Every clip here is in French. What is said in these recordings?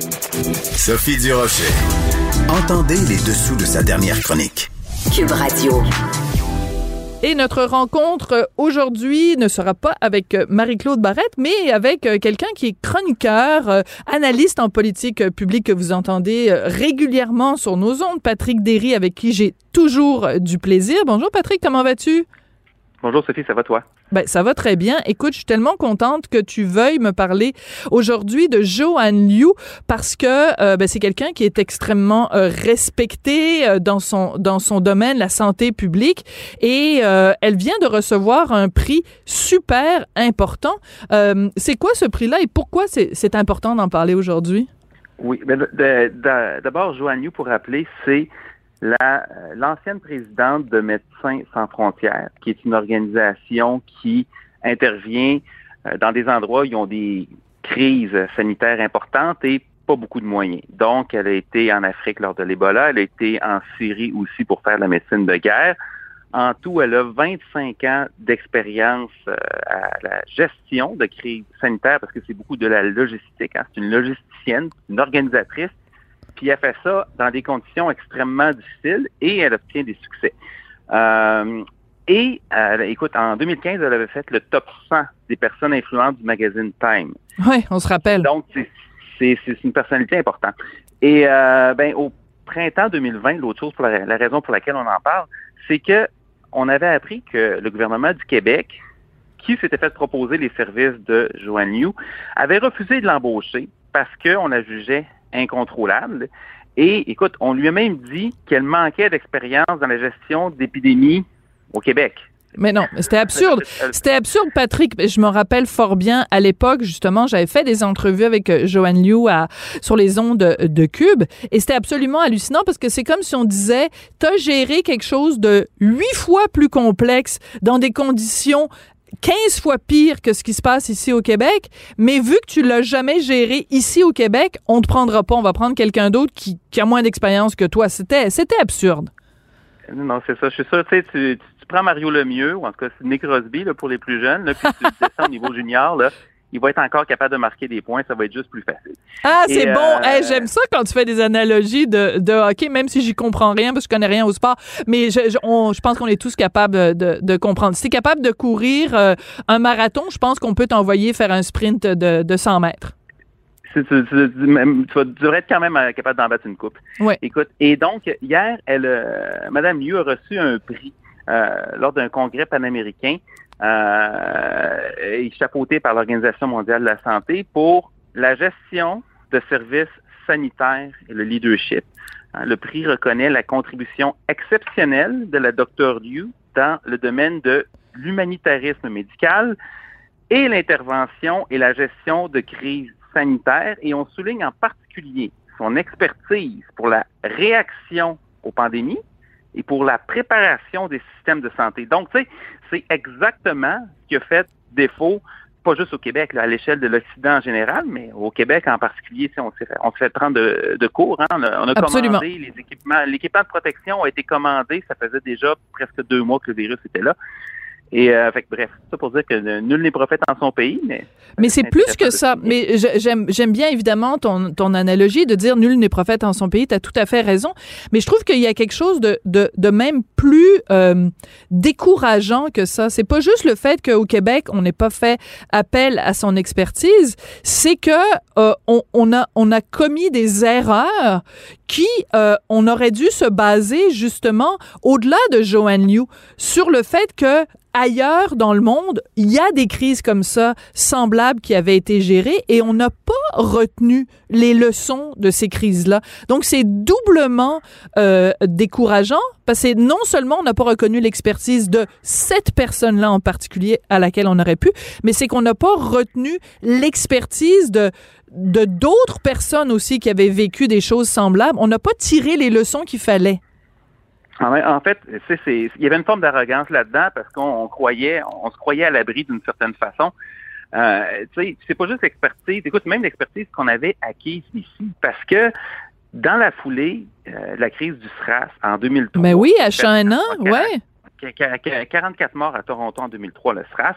Sophie Durocher. Entendez les dessous de sa dernière chronique. Cube Radio. Et notre rencontre aujourd'hui ne sera pas avec Marie-Claude Barrette, mais avec quelqu'un qui est chroniqueur, euh, analyste en politique publique que vous entendez euh, régulièrement sur nos ondes, Patrick Derry, avec qui j'ai toujours du plaisir. Bonjour Patrick, comment vas-tu? Bonjour Sophie, ça va toi? Ben, ça va très bien. Écoute, je suis tellement contente que tu veuilles me parler aujourd'hui de Joanne Liu parce que euh, ben, c'est quelqu'un qui est extrêmement euh, respecté euh, dans son dans son domaine, la santé publique, et elle vient de recevoir un prix super important. c'est quoi ce prix-là et pourquoi c'est important d'en parler aujourd'hui? Oui, ben, d'abord, Joanne Liu, pour rappeler, c'est la, l'ancienne présidente de Médecins sans frontières, qui est une organisation qui intervient euh, dans des endroits où ils ont des crises sanitaires importantes et pas beaucoup de moyens. Donc, elle a été en Afrique lors de l'Ebola, elle a été en Syrie aussi pour faire la médecine de guerre. En tout, elle a 25 ans d'expérience euh, à la gestion de crises sanitaires parce que c'est beaucoup de la logistique. Hein. C'est une logisticienne, une organisatrice puis elle fait ça dans des conditions extrêmement difficiles et elle obtient des succès. Euh, et euh, écoute, en 2015, elle avait fait le top 100 des personnes influentes du magazine Time. Oui, on se rappelle. Donc, c'est une personnalité importante. Et euh, ben, au printemps 2020, l'autre chose, pour la, raison pour laquelle on en parle, c'est que on avait appris que le gouvernement du Québec, qui s'était fait proposer les services de Joanne Liu, avait refusé de l'embaucher parce qu'on la jugeait incontrôlable. Et écoute, on lui a même dit qu'elle manquait d'expérience dans la gestion d'épidémies au Québec. Mais non, c'était absurde. C'était absurde, Patrick. Je me rappelle fort bien à l'époque, justement, j'avais fait des entrevues avec euh, Joanne Liu à, sur les ondes de, de Cube et c'était absolument hallucinant parce que c'est comme si on disait, t'as géré quelque chose de huit fois plus complexe dans des conditions 15 fois pire que ce qui se passe ici au Québec, mais vu que tu l'as jamais géré ici au Québec, on te prendra pas, on va prendre quelqu'un d'autre qui, a moins d'expérience que toi. C'était, c'était absurde. Non, c'est ça. Je suis sûr, tu sais, tu, prends Mario Lemieux, ou en tout cas Nick Crosby, là, pour les plus jeunes, puis tu descends au niveau junior, là, il va être encore capable de marquer des points, ça va être juste plus facile. Ah, c'est bon. Euh, j'aime ça quand tu fais des analogies de, de hockey, même si j'y comprends rien parce que je connais rien au sport. Mais je, je, pense qu'on est tous capables de, de comprendre. Si tu es capable de courir euh, un marathon, je pense qu'on peut t'envoyer faire un sprint de, de 100 mètres. Tu, tu, devrais être quand même euh, capable d'en battre une coupe. Ouais. Écoute, et donc, hier, elle, Madame Liu a reçu un prix lors d'un congrès panaméricain euh, chapeauté par l'Organisation mondiale de la santé pour la gestion de services sanitaires et le leadership. Hein, le prix reconnaît la contribution exceptionnelle de la Dr Liu dans le domaine de l'humanitarisme médical et l'intervention et la gestion de crises sanitaires. Et on souligne en particulier son expertise pour la réaction aux pandémies et pour la préparation des systèmes de santé. Donc, tu sais, c'est exactement ce qui a fait défaut, pas juste au Québec, à l'échelle de l'Occident en général, mais au Québec en particulier, on s'est fait, on fait prendre de, de cours. Hein. On a, commandé les équipements. L'équipement de protection a été commandé, ça faisait déjà presque deux mois que le virus était là. Et euh, fait, bref, ça pour dire que nul n'est prophète en son pays, mais mais c'est plus que ça. Mais j'aime j'aime bien évidemment ton ton analogie de dire nul n'est prophète en son pays. Tu as tout à fait raison. Mais je trouve qu'il y a quelque chose de de, de même plus euh, décourageant que ça. C'est pas juste le fait qu'au Québec on n'ait pas fait appel à son expertise, c'est que euh, on, on a on a commis des erreurs qui euh, on aurait dû se baser justement au-delà de Joanne Liu sur le fait que ailleurs dans le monde, il y a des crises comme ça, semblables, qui avaient été gérées et on n'a pas retenu les leçons de ces crises-là. Donc, c'est doublement euh, décourageant parce que non seulement on n'a pas reconnu l'expertise de cette personne-là en particulier à laquelle on aurait pu, mais c'est qu'on n'a pas retenu l'expertise de de d'autres personnes aussi qui avaient vécu des choses semblables. On n'a pas tiré les leçons qu'il fallait. En fait, c'est, il y avait une forme d'arrogance là-dedans parce qu'on croyait, on se croyait à l'abri d'une certaine façon. Euh, tu sais, c'est pas juste l'expertise. Écoute, même l'expertise qu'on avait acquise ici, parce que dans la foulée euh, la crise du SRAS en 2003. Mais oui, à China, ouais. 44 morts à Toronto en 2003, le SRAS.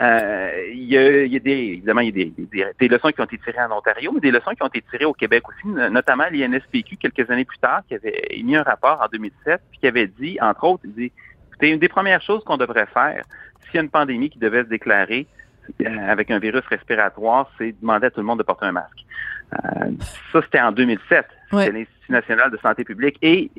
Euh, il, y a, il y a des, évidemment, il y a des, des, leçons qui ont été tirées en Ontario, mais des leçons qui ont été tirées au Québec aussi, notamment l'INSPQ, quelques années plus tard, qui avait émis un rapport en 2007, puis qui avait dit, entre autres, il dit, écoutez, une des premières choses qu'on devrait faire, s'il y a une pandémie qui devait se déclarer euh, avec un virus respiratoire, c'est demander à tout le monde de porter un masque. Euh, ça, c'était en 2007. C'était national de santé publique. Et,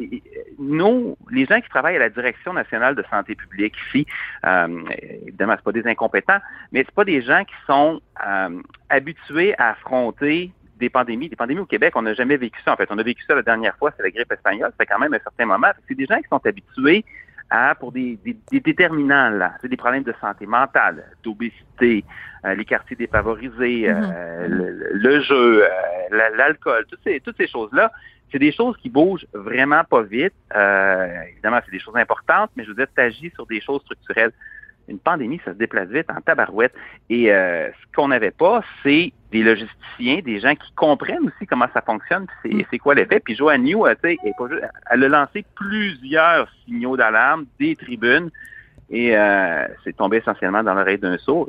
nous, les gens qui travaillent à la Direction nationale de santé publique ici, euh, évidemment, c'est pas des incompétents, mais c'est pas des gens qui sont euh, habitués à affronter des pandémies. Des pandémies au Québec, on n'a jamais vécu ça. En fait, on a vécu ça la dernière fois, c'est la grippe espagnole. C'est quand même un certain moment. C'est des gens qui sont habitués à, pour des, des, déterminants, là, c'est des problèmes de santé mentale, d'obésité, euh, les quartiers défavorisés, euh, mm-hmm. le, jeu, euh, l'alcool, toutes ces, toutes ces choses-là, c'est des choses qui bougent vraiment pas vite. évidemment, c'est des choses importantes, mais je veux dire, tu agis sur des choses structurelles une pandémie, ça se déplace vite en tabarouette. Et euh, ce qu'on n'avait pas, c'est des logisticiens, des gens qui comprennent aussi comment ça fonctionne, c'est, mm. c'est quoi l'effet. Puis Joanne New, elle, elle a lancé plusieurs signaux d'alarme des tribunes et euh, c'est tombé essentiellement dans l'oreille d'un sourd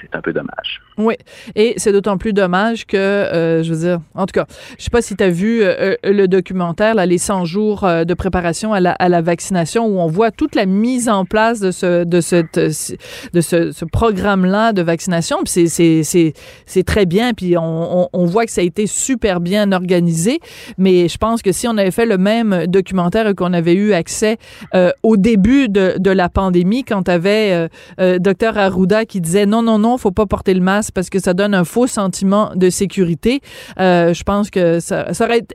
c'est un peu dommage. Oui, et c'est d'autant plus dommage que, euh, je veux dire, en tout cas, je sais pas si tu as vu euh, euh, le documentaire, là, les 100 jours de préparation à la, à la, vaccination, où on voit toute la mise en place de ce, de cette, de ce, ce programme-là de vaccination. Puis c'est très bien, puis on, on, voit que ça a été super bien organisé, mais je pense que si on avait fait le même documentaire qu'on avait eu accès au début de, de la pandémie, quand tu avais docteur Arruda qui disait non, non, non, faut pas porter le masque parce que ça donne un faux sentiment de sécurité. Euh, je pense que ça,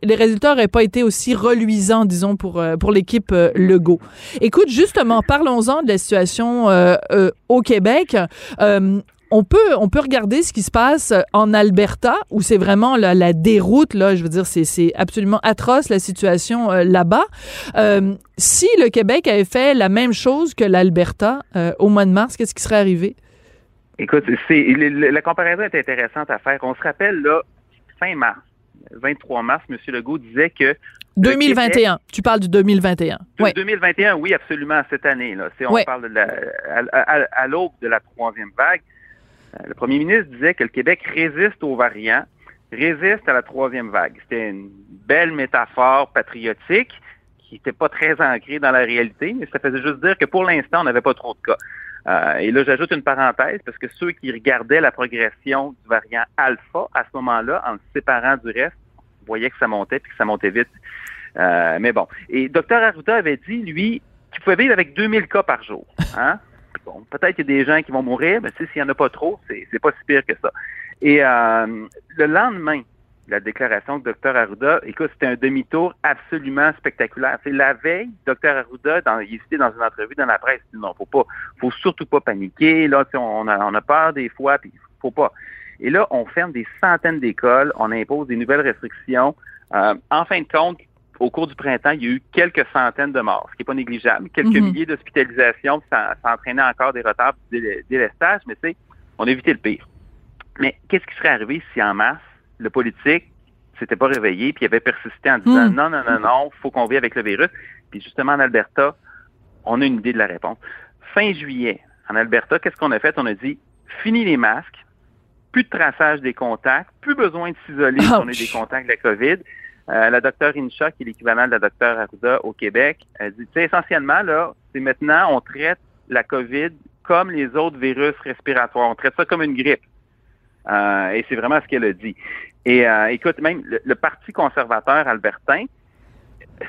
les résultats n'auraient pas été aussi reluisants, disons, pour, euh, pour l'équipe euh, Legault. Écoute, justement, parlons-en de la situation au Québec on peut, on peut regarder ce qui se passe en Alberta, où c'est vraiment la, déroute, là, je veux dire, c'est absolument atroce la situation là-bas. si le Québec avait fait la même chose que l'Alberta au mois de mars, qu'est-ce qui serait arrivé? Écoute, c'est la comparaison est intéressante à faire. On se rappelle, là, fin mars, 23 mars, M. Legault disait que 2021. tu parles du 2021. Oui. 2021, oui, absolument, cette année. Là. On parle de la, à, l'aube de la troisième vague. Euh, le premier ministre disait que le Québec résiste aux variants, résiste à la troisième vague. C'était une belle métaphore patriotique qui n'était pas très ancrée dans la réalité, mais ça faisait juste dire que pour l'instant, on n'avait pas trop de cas. Euh, et là, j'ajoute une parenthèse parce que ceux qui regardaient la progression du variant alpha à ce moment-là, en se séparant du reste, voyaient que ça montait puis que ça montait vite. Euh, mais bon. Et Dr Arruda avait dit, lui, qu'il pouvait vivre avec 2000 cas par jour. Hein? Bon, peut-être qu'il y a des gens qui vont mourir, mais s'il n'y en a pas trop, c'est pas si pire que ça. Et euh, le lendemain, la déclaration de Dr Arruda, écoute, c'était un demi-tour absolument spectaculaire. C'est la veille, Dr Arruda, dans, il était dans une entrevue dans la presse, il dit non, faut pas, faut surtout pas paniquer. Là, on a, on a peur des fois, puis faut pas. Et là, on ferme des centaines d'écoles, on impose des nouvelles restrictions. Euh, en fin de compte, au cours du printemps, il y a eu quelques centaines de morts, ce qui n'est pas négligeable. Quelques mhm. milliers d'hospitalisations, ça, ça entraînait encore des retards, des délestages, mais tu sais, on a évité le pire. Mais qu'est-ce qui serait arrivé si en mars, le politique s'était pas réveillé, puis il avait persisté en disant hmm. non, non, non, non, faut qu'on vive avec le virus. Puis justement, en Alberta, on a une idée de la réponse. Fin juillet, en Alberta, qu'est-ce qu'on a fait? On a dit fini les masques, plus de traçage des contacts, plus besoin de s'isoler si on a des contacts de la COVID. Euh, la docteure Incha, qui est l'équivalent de la docteure Arruda au Québec, elle dit, essentiellement, là, c'est maintenant, on traite la COVID comme les autres virus respiratoires. On traite ça comme une grippe. Euh, et c'est vraiment ce qu'elle a dit. Et euh, écoute, même le, Parti conservateur albertain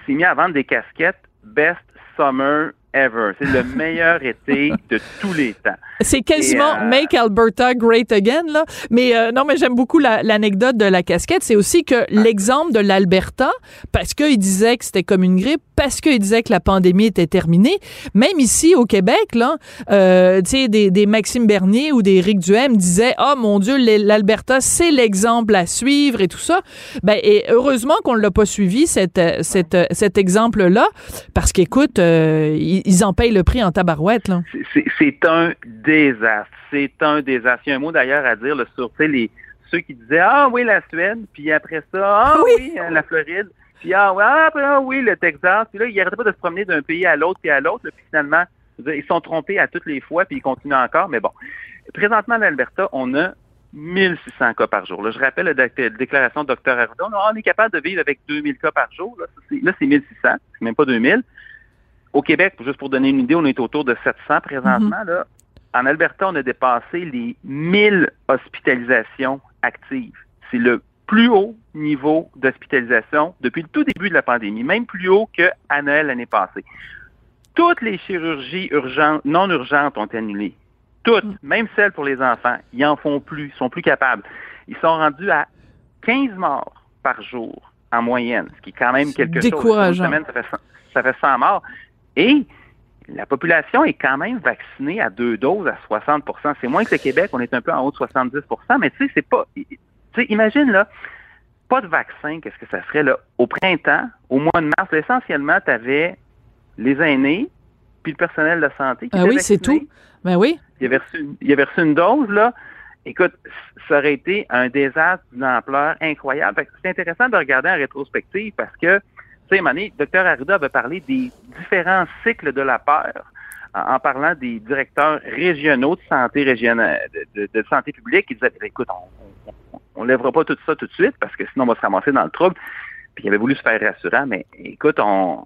s'est mis à vendre des casquettes Best Summer ever. C'est le meilleur été de tous les temps. C'est quasiment euh, Make Alberta Great Again, là. Mais euh, non, mais j'aime beaucoup l'anecdote de la casquette. C'est aussi que ah. l'exemple de l'Alberta, parce qu'il disait que c'était comme une grippe, parce qu'il disait que la pandémie était terminée, même ici au Québec, là, euh, tu sais, des, des, Maxime Bernier ou des Rick Duhem disaient, oh mon Dieu, l'Alberta, c'est l'exemple à suivre et tout ça. Ben, et heureusement qu'on ne l'a pas suivi, cet, cet, cet exemple-là, parce qu'écoute, ils en payent le prix en tabarouette. Là. C'est un désastre. C'est un désastre. Il y a un mot d'ailleurs à dire là, sur les, ceux qui disaient Ah oui, la Suède, puis après ça, Ah oui, la Floride. Puis ah, ah, ah, oui, le Texas. Puis là, ils n'arrêtaient pas de se promener d'un pays à l'autre, puis à l'autre. Puis finalement, ils sont trompés à toutes les fois, puis ils continuent encore. Mais bon, présentement, en Alberta, on a 1600 cas par jour. Là, je rappelle la déclaration de Dr. Arruda. On est capable de vivre avec 2000 cas par jour. Là, c'est 1600, c'est même pas 2000. Au Québec, juste pour donner une idée, on est autour de 700 présentement. Mm-hmm. là. En Alberta, on a dépassé les 1000 hospitalisations actives. C'est le plus haut niveau d'hospitalisation depuis le tout début de la pandémie, même plus haut qu'à Noël l'année passée. Toutes les chirurgies urgentes, non urgentes ont annulé. Toutes, mm. même celles pour les enfants, ils en font plus, ils sont plus capables. Ils sont rendus à 15 morts par jour en moyenne, ce qui est quand même quelque chose. Décourageant. ça, fait 100, ça fait 100 morts. Et la population est quand même vaccinée à deux doses à 60% C'est moins que le Québec, on est un peu en haut de 70% mais tu sais, c'est pas... Tu sais, imagine, là, pas de vaccin, qu'est-ce que ça ferait, là? Au printemps, au mois de mars, essentiellement, tu avais les aînés, puis le personnel de santé qui Ah oui, c'est tout. Ben oui. Il avait, reçu, il avait reçu une dose, là. Écoute, ça aurait été un désastre d'une ampleur incroyable. C'est intéressant de regarder en rétrospective parce que, tu sais, Mané, Dr. Arruda avait parlé des différents cycles de la peur en, parlant des directeurs régionaux de santé régionale, de, santé publique qui disaient, écoute, on, ne lèvera pas tout ça tout de suite parce que sinon on va se ramasser dans le trouble. Puis il avait voulu se faire rassurant, mais écoute, on,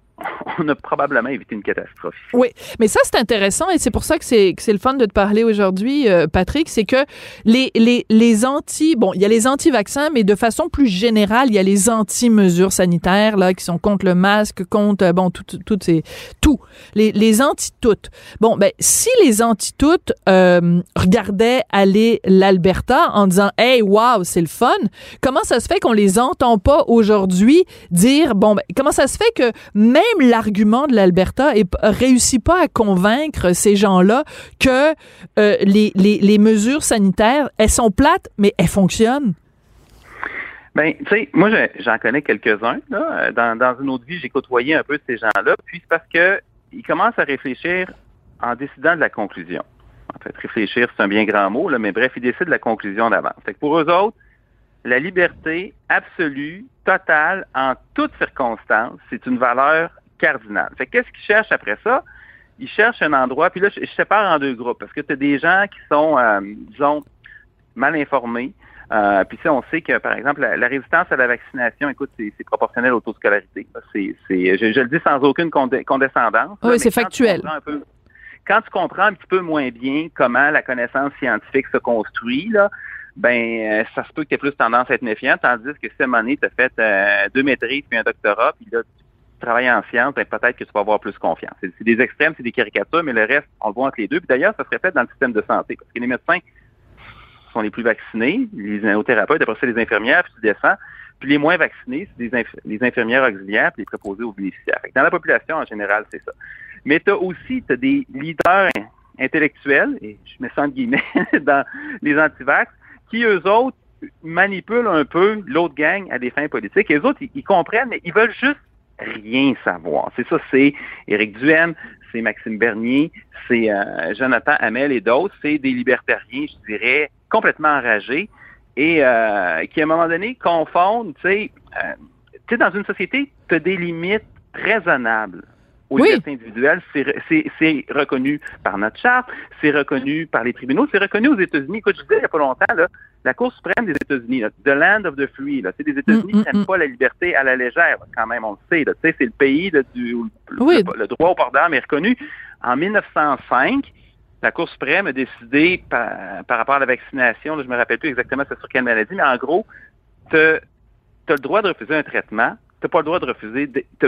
on a probablement évité une catastrophe. Oui, mais ça, c'est intéressant et c'est pour ça que c'est, c'est le fun de te parler aujourd'hui, euh, Patrick. C'est que les, les, les anti, bon, il y a les anti-vaccins, mais de façon plus générale, il y a les anti-mesures sanitaires, là, qui sont contre le masque, contre, euh, bon, tout, tout, c'est, tout. Les, les anti-toutes. Bon, ben, si les anti-toutes euh, regardaient aller l'Alberta en disant, hey, wow, c'est le fun, comment ça se fait qu'on les entend pas aujourd'hui dire, bon, ben, comment ça se fait que même l'argument de l'Alberta ne réussit pas à convaincre ces gens-là que euh, les, les, mesures sanitaires, elles sont plates, mais elles fonctionnent. Ben, tu sais, moi, j'en connais quelques-uns. Dans, dans une autre vie, j'ai côtoyé un peu ces gens-là. Puis c'est parce que ils commencent à réfléchir en décidant de la conclusion. En fait, réfléchir, c'est un bien grand mot, là, mais bref, ils décident de la conclusion d'avance. pour eux autres, la liberté absolue, totale, en toutes circonstances, c'est une valeur cardinale. Fait qu'est-ce qu'ils cherchent après ça? Ils cherchent un endroit, puis là, je, sépare en deux groupes, parce que tu as des gens qui sont, euh, disons, mal informés. Euh, puis ça, on sait que, par exemple, la, résistance à la vaccination, écoute, c'est proportionnel au taux de scolarité. C'est, je, je, le dis sans aucune condescendance. Oui, c'est factuel. quand tu comprends un petit peu moins bien comment la connaissance scientifique se construit, là, ben euh, ça se peut que tu aies plus tendance à être méfiant, tandis que moment donné, tu as fait euh, deux maîtrises puis un doctorat, puis là, tu travailles en sciences, ben, peut-être que tu vas avoir plus confiance. C'est des extrêmes, c'est des caricatures, mais le reste, on le voit entre les deux. Puis d'ailleurs, ça se répète dans le système de santé, parce que les médecins sont les plus vaccinés, les néothérapeutes, après ça, les infirmières, puis tu descends. Puis les moins vaccinés, c'est les infirmières auxiliaires, puis les préposés aux bénéficiaires. dans la population, en général, c'est ça. Mais tu as aussi as des leaders intellectuels, et je mets ça guillemets, dans les antivax, qui, eux autres, manipulent un peu l'autre gang à des fins politiques. Et eux autres, ils, comprennent, mais ils veulent juste rien savoir. C'est ça, c'est Éric Duhem, c'est Maxime Bernier, c'est euh, Jonathan Hamel et d'autres. C'est des libertariens, je dirais, complètement enragés et euh, qui, à un moment donné, confondent, tu sais, euh, tu sais, dans une société, tu as des limites raisonnables aux oui. libertés individuelles, c'est reconnu par notre charte, c'est reconnu par les tribunaux, c'est reconnu aux États-Unis. Écoute, je disais il n'y a pas longtemps, là, la Cour suprême des États-Unis, the land of the free, c'est des États-Unis qui mm, mm, n'aiment mm. pas la liberté à la légère, quand même, on le sait. C'est le pays du où le, droit au port d'armes est reconnu. En 1905, la Cour suprême a décidé par, rapport à la vaccination, je je me rappelle plus exactement c'est sur quelle maladie, mais en gros, tu as le droit de refuser un traitement tu n'as pas le droit de refuser, tu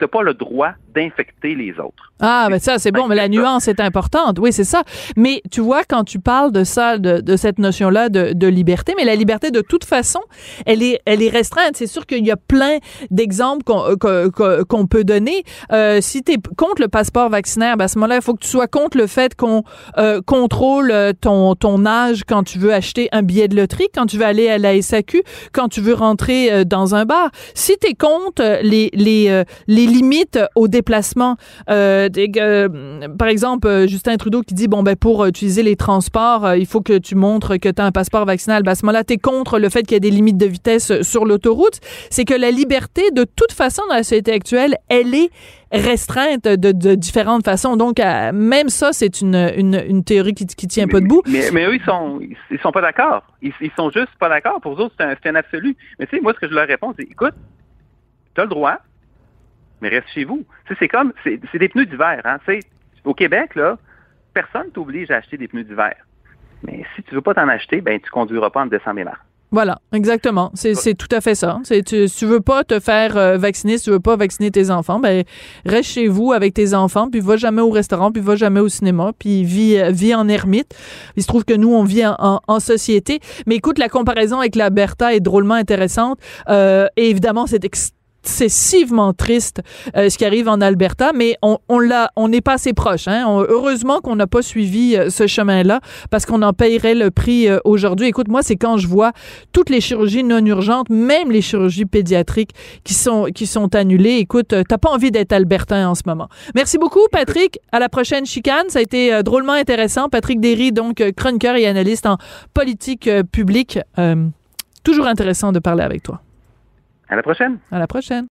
n'as pas le droit d'infecter les autres. Ah, ben ça, c'est bon, mais la nuance est importante. Oui, c'est ça. Mais tu vois, quand tu parles de ça, de, cette notion-là de, liberté, mais la liberté, de toute façon, elle est, elle est restreinte. C'est sûr qu'il y a plein d'exemples qu'on euh, peut donner. Euh, si tu es contre le passeport vaccinaire, ben à ce moment-là, il faut que tu sois contre le fait qu'on euh, contrôle ton, ton âge quand tu veux acheter un billet de loterie, quand tu veux aller à la SAQ, quand tu veux rentrer dans un bar. Si tu es contre les les les limites au déplacement. par exemple, Justin Trudeau qui dit bon ben pour utiliser les transports, il faut que tu montres que tu as un passeport vaccinal. Ben, à ce moment-là, tu es contre le fait qu'il y ait des limites de vitesse sur l'autoroute. C'est que la liberté, de toute façon, dans la société actuelle, elle est restreinte de, de différentes façons. Donc, même ça, c'est une, une, une, théorie qui, qui tient pas debout. Mais, mais eux, ils sont, ils, sont pas d'accord. Ils, ils, sont juste pas d'accord. Pour eux autres, c'est un, un, absolu. Mais tu sais, moi, ce que je leur réponds, c'est, écoute, tu as le droit, mais reste chez vous. C'est comme, c'est des pneus d'hiver. Hein? Au Québec, là, personne t'oblige à acheter des pneus d'hiver. Mais si tu veux pas t'en acheter, ben tu conduiras pas en décembre et mars. Voilà, exactement. C'est tout à fait ça. C'est tu, tu veux pas te faire euh, vacciner, si tu veux pas vacciner tes enfants, ben reste chez vous avec tes enfants, puis va jamais au restaurant, puis va jamais au cinéma, puis vis, vis en ermite. Il se trouve que nous on vit en, en, société. Mais écoute, la comparaison avec la Bertha est drôlement intéressante. Euh, et évidemment, c'est excessivement triste euh, ce qui arrive en Alberta, mais on, on l'a, on n'est pas assez proche. Hein? heureusement qu'on n'a pas suivi euh, ce chemin-là parce qu'on en payerait le prix euh, aujourd'hui. Écoute, moi, c'est quand je vois toutes les chirurgies non urgentes, même les chirurgies pédiatriques qui sont qui sont annulées. Écoute, t'as pas envie d'être albertain en ce moment. Merci beaucoup, Patrick. À la prochaine chicane. Ça a été drôlement intéressant. Patrick Derry, donc chroniqueur et analyste en politique publique. toujours intéressant de parler avec toi. À la prochaine. À la prochaine.